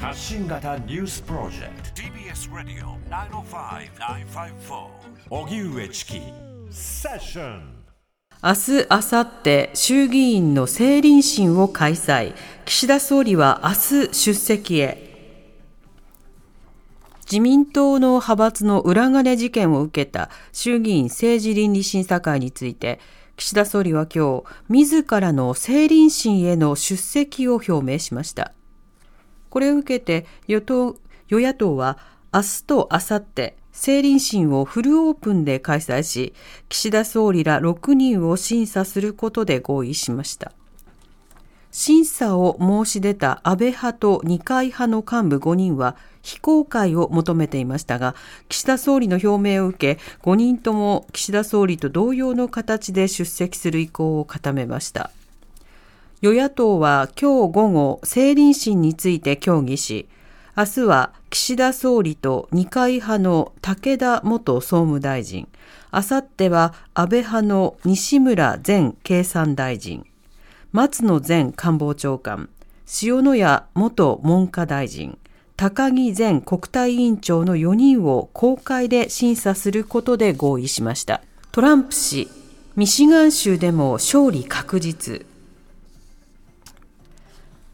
発信型ニュースプロジェクト TBS ラディオ905-954荻上チキセッション明日、明後日、衆議院の政倫審を開催。岸田総理は明日出席へ。自民党の派閥の裏金事件を受けた衆議院政治倫理審査会について、岸田総理は今日、自らの政倫審への出席を表明しました。これを受けて与党、与野党は明日と明後日、政倫審をフルオープンで開催し、岸田総理ら6人を審査することで合意しました。審査を申し出た安倍派と二階派の幹部5人は非公開を求めていましたが、岸田総理の表明を受け、5人とも岸田総理と同様の形で出席する意向を固めました。与野党は今日午後、政倫審について協議し、明日は岸田総理と二階派の武田元総務大臣、明後日は安倍派の西村前経産大臣、松野前官房長官、塩谷元文科大臣、高木前国対委員長の4人を公開で審査することで合意しました。トランプ氏、ミシガン州でも勝利確実。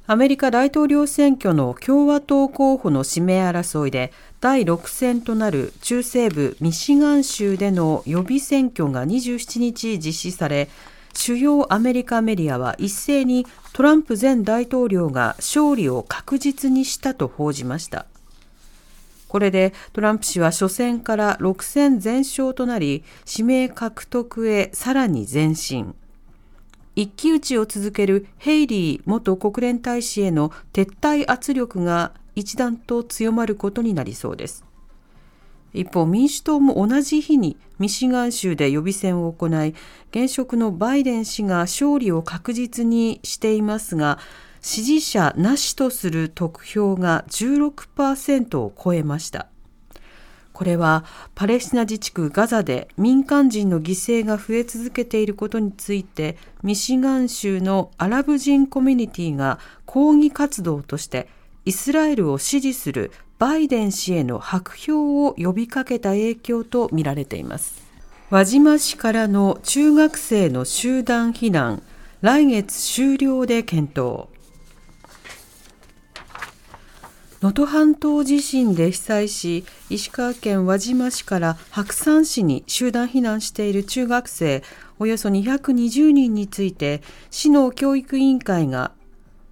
アメリカ大統領選挙の共和党候補の指名争いで第6戦となる中西部ミシガン州での予備選挙が27日実施され主要アメリカメディアは一斉にトランプ前大統領が勝利を確実にしたと報じました。これでトランプ氏は初戦から6戦全勝となり指名獲得へさらに前進。一騎打ちを続けるヘイリー元国連大使への撤退圧力が一段と強まることになりそうです。一方、民主党も同じ日にミシガン州で予備選を行い、現職のバイデン氏が勝利を確実にしていますが、支持者なしとする得票が16%を超えました。これはパレスチナ自治区ガザで民間人の犠牲が増え続けていることについてミシガン州のアラブ人コミュニティが抗議活動としてイスラエルを支持するバイデン氏への白票を呼びかけた影響とみられています。輪島市からの中学生の集団避難来月終了で検討能登半島地震で被災し石川県輪島市から白山市に集団避難している中学生およそ220人について市の教育委員会が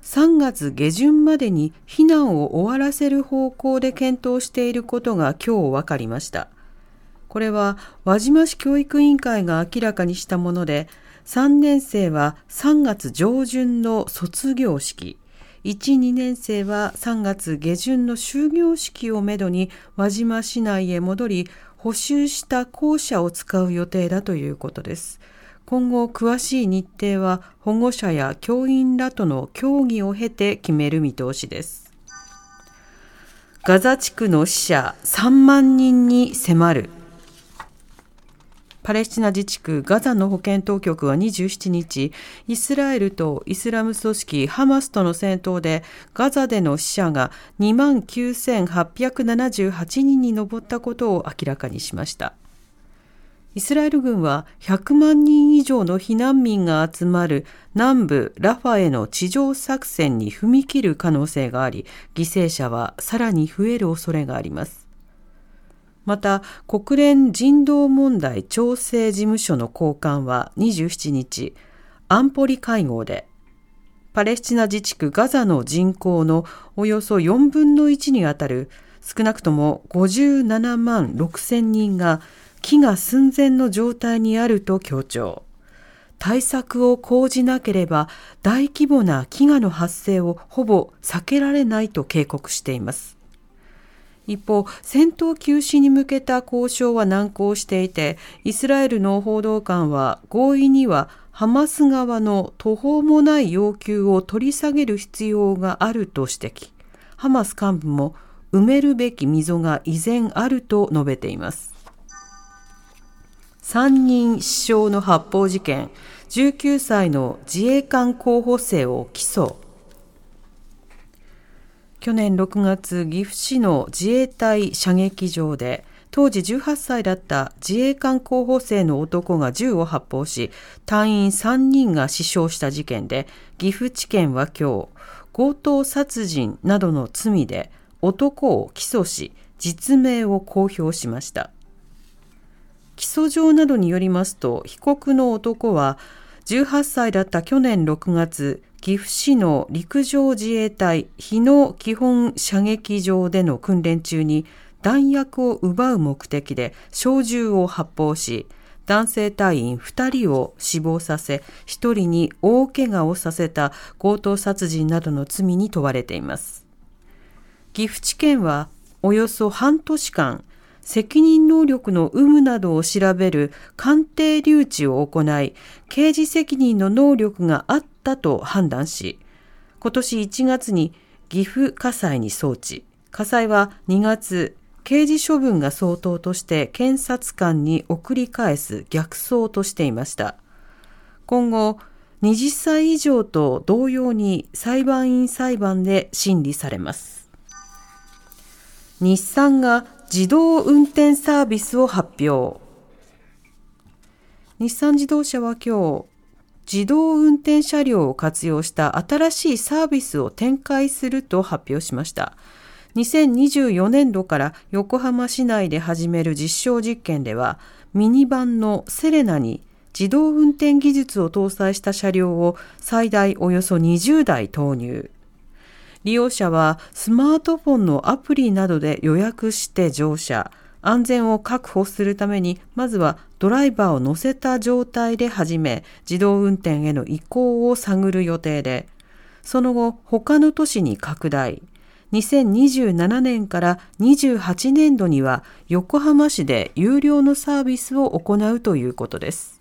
3月下旬までに避難を終わらせる方向で検討していることが今日分かりました。これは輪島市教育委員会が明らかにしたもので3年生は3月上旬の卒業式1、2年生は3月下旬の終業式をめどに輪島市内へ戻り、補修した校舎を使う予定だということです。今後、詳しい日程は保護者や教員らとの協議を経て決める見通しです。ガザ地区の死者3万人に迫る。パレスチナ自治区ガザの保健当局は27日、イスラエルとイスラム組織ハマスとの戦闘でガザでの死者が29,878人に上ったことを明らかにしました。イスラエル軍は100万人以上の避難民が集まる南部ラファへの地上作戦に踏み切る可能性があり、犠牲者はさらに増える恐れがあります。また国連人道問題調整事務所の高官は27日安保理会合でパレスチナ自治区ガザの人口のおよそ4分の1にあたる少なくとも57万6千人が飢餓寸前の状態にあると強調。対策を講じなければ大規模な飢餓の発生をほぼ避けられないと警告しています。一方、戦闘休止に向けた交渉は難航していて、イスラエルの報道官は合意にはハマス側の途方もない要求を取り下げる必要があると指摘。ハマス幹部も埋めるべき溝が依然あると述べています。3人死傷の発砲事件、19歳の自衛官候補生を起訴。去年6月岐阜市の自衛隊射撃場で当時18歳だった自衛官候補生の男が銃を発砲し隊員3人が死傷した事件で岐阜地検は今日強盗殺人などの罪で男を起訴し実名を公表しました。起訴状などによりますと被告の男は18歳だった去年6月岐阜市の陸上自衛隊日野基本射撃場での訓練中に弾薬を奪う目的で小銃を発砲し、男性隊員2人を死亡させ、1人に大怪我をさせた強盗殺人などの罪に問われています。岐阜地検はおよそ半年間、責任能力の有無などを調べる鑑定留置を行い、刑事責任の能力があったと判断し、今年1月に岐阜火災に送致。火災は2月、刑事処分が相当として検察官に送り返す逆送としていました。今後、20歳以上と同様に裁判員裁判で審理されます。日産が自動運転サービスを発表。日産自動車は今日、自動運転車両を活用した新しいサービスを展開すると発表しました。2024年度から横浜市内で始める実証実験では、ミニバンのセレナに自動運転技術を搭載した車両を最大およそ20台投入。利用者はスマートフォンのアプリなどで予約して乗車。安全を確保するために、まずはドライバーを乗せた状態で始め、自動運転への移行を探る予定で、その後、他の都市に拡大。2027年から28年度には横浜市で有料のサービスを行うということです。